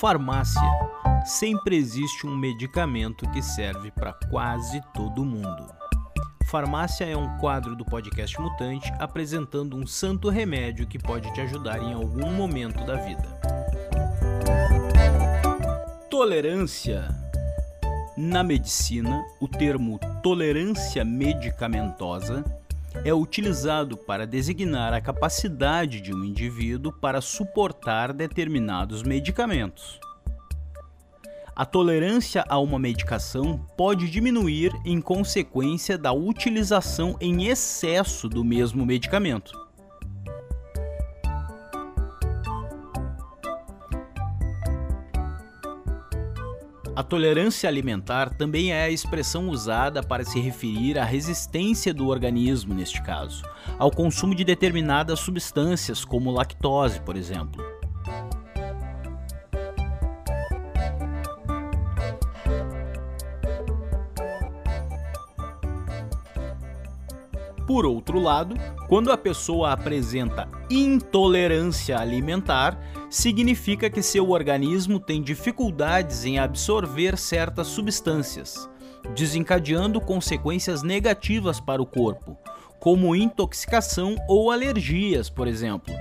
Farmácia. Sempre existe um medicamento que serve para quase todo mundo. Farmácia é um quadro do podcast Mutante apresentando um santo remédio que pode te ajudar em algum momento da vida. Tolerância. Na medicina, o termo tolerância medicamentosa é utilizado para designar a capacidade de um indivíduo para suportar determinados medicamentos. A tolerância a uma medicação pode diminuir em consequência da utilização em excesso do mesmo medicamento. A tolerância alimentar também é a expressão usada para se referir à resistência do organismo, neste caso, ao consumo de determinadas substâncias, como lactose, por exemplo. Por outro lado, quando a pessoa apresenta intolerância alimentar, significa que seu organismo tem dificuldades em absorver certas substâncias, desencadeando consequências negativas para o corpo, como intoxicação ou alergias, por exemplo.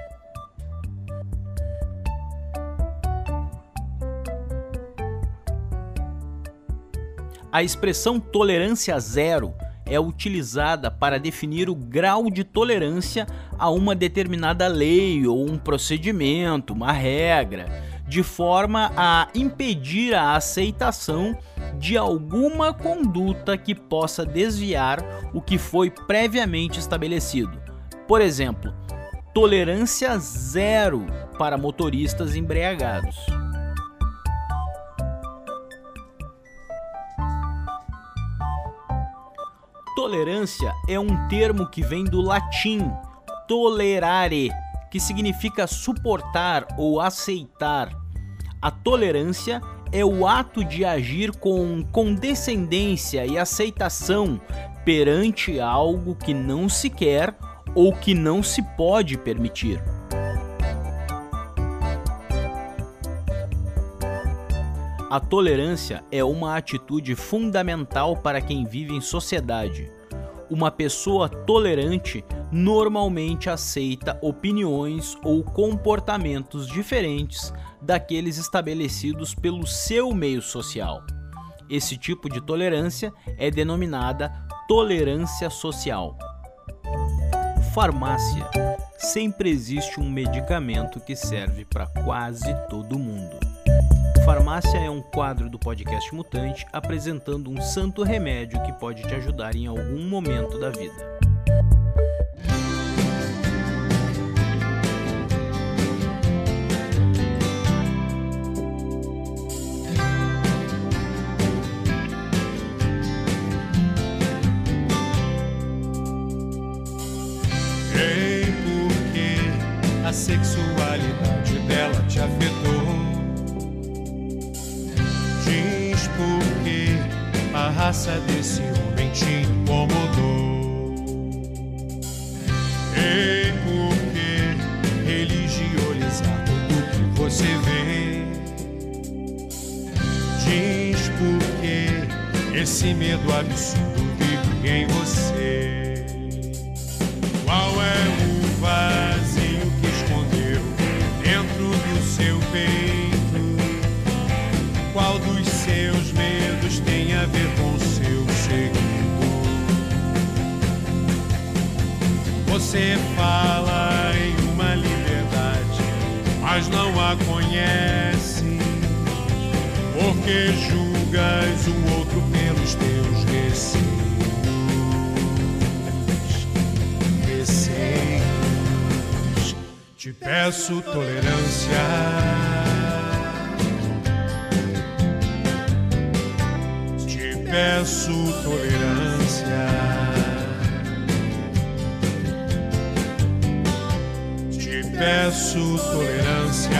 A expressão tolerância zero é utilizada para definir o grau de tolerância a uma determinada lei ou um procedimento, uma regra, de forma a impedir a aceitação de alguma conduta que possa desviar o que foi previamente estabelecido. Por exemplo, tolerância zero para motoristas embriagados. Tolerância é um termo que vem do latim tolerare, que significa suportar ou aceitar. A tolerância é o ato de agir com condescendência e aceitação perante algo que não se quer ou que não se pode permitir. A tolerância é uma atitude fundamental para quem vive em sociedade. Uma pessoa tolerante normalmente aceita opiniões ou comportamentos diferentes daqueles estabelecidos pelo seu meio social. Esse tipo de tolerância é denominada tolerância social. Farmácia. Sempre existe um medicamento que serve para quase todo mundo. Farmácia é um quadro do podcast Mutante apresentando um santo remédio que pode te ajudar em algum momento da vida. Ei, porque a sexualidade raça desse homem te incomodou. Ei, porque religionizar tudo que você vê. Diz porque esse medo absurdo vive em você. Você fala em uma liberdade, mas não a conhece. Porque julgas o outro pelos teus receios. receios. Te peço tolerância. Te peço tolerância. Peço tolerância.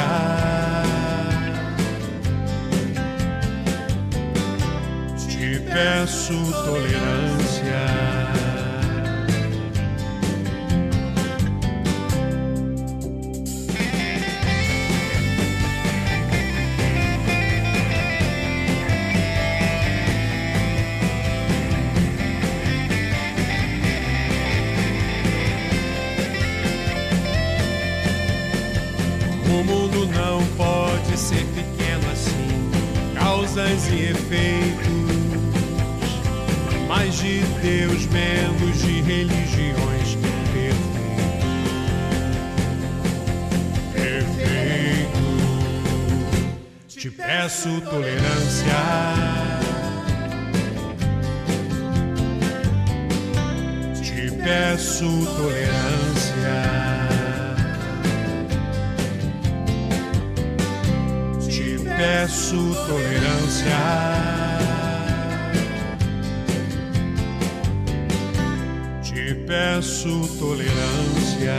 Te peço tolerância. O mundo não pode ser pequeno assim, causas e efeitos. Mais de Deus, menos de religiões. Perfeito. Perfeito. Te peço tolerância. Te peço tolerância. Peço tolerância. Te peço tolerância.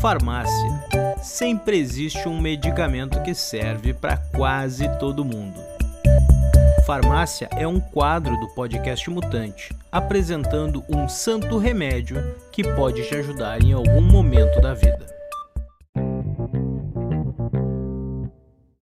Farmácia. Sempre existe um medicamento que serve para quase todo mundo. Farmácia é um quadro do podcast Mutante, apresentando um santo remédio que pode te ajudar em algum momento da vida.